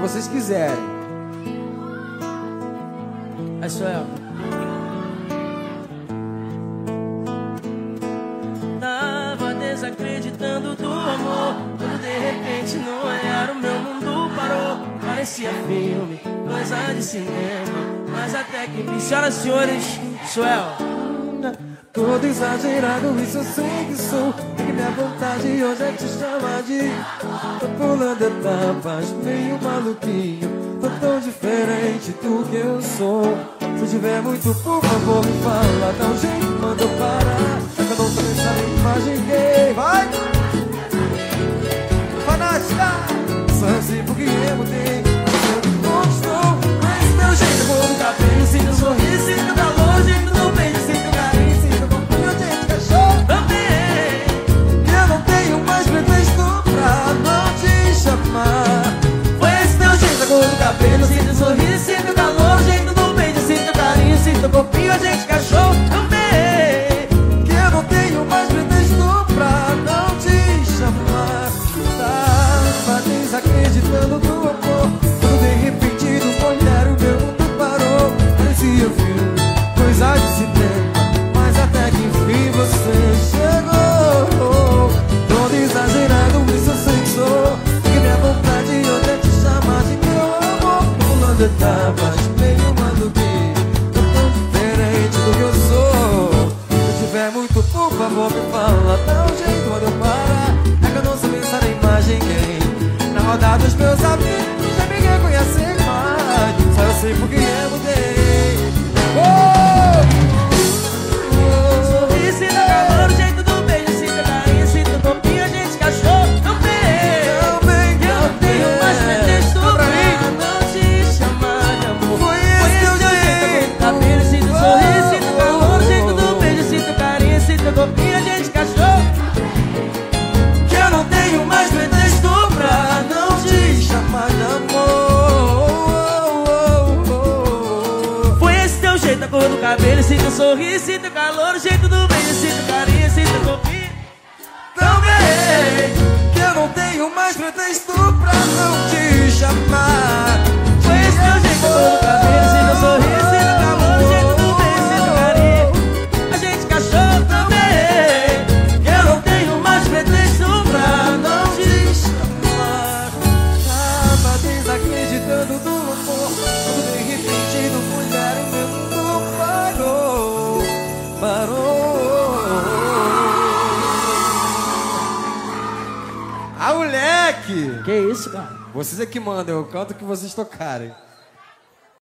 vocês quiserem. É Suel. Tava desacreditando do amor. Quando de repente no olhar o meu mundo parou. Parecia filme, coisa de cinema. Mas até que senhoras e senhores, Suel. Todo exagerado, isso eu sei que sou. E que minha vontade hoje é te chamar de. Tô pulando etapas, meio maluquinho. Tô tão diferente do que eu sou. Se tiver muito, por favor, me fala. Dá um jeito, manda eu parar. Eu não tô imagem gay. Cabelo, sinto sorriso, sinto calor, jeito do beijo, sinto carinho, sinto corpinho, a gente cachorro também. Que eu não tenho mais pretexto pra não te chamar. Tava desacreditando do amor. Pulando etapas, meio maluquinho. Tô tão diferente do que eu sou. Se tiver muito, por favor, me fala. Dá um jeito onde eu. É que eu não sei pensar na imagem gay. Na roda dos meus teu jeito, a cor do cabelo, sinto sorriso, sinto calor, jeito do beijo, sinto carinho, sinto corpinho. Também que eu não tenho mais pretexto moleque! Que isso, cara? Vocês é que mandam, eu canto o que vocês tocarem.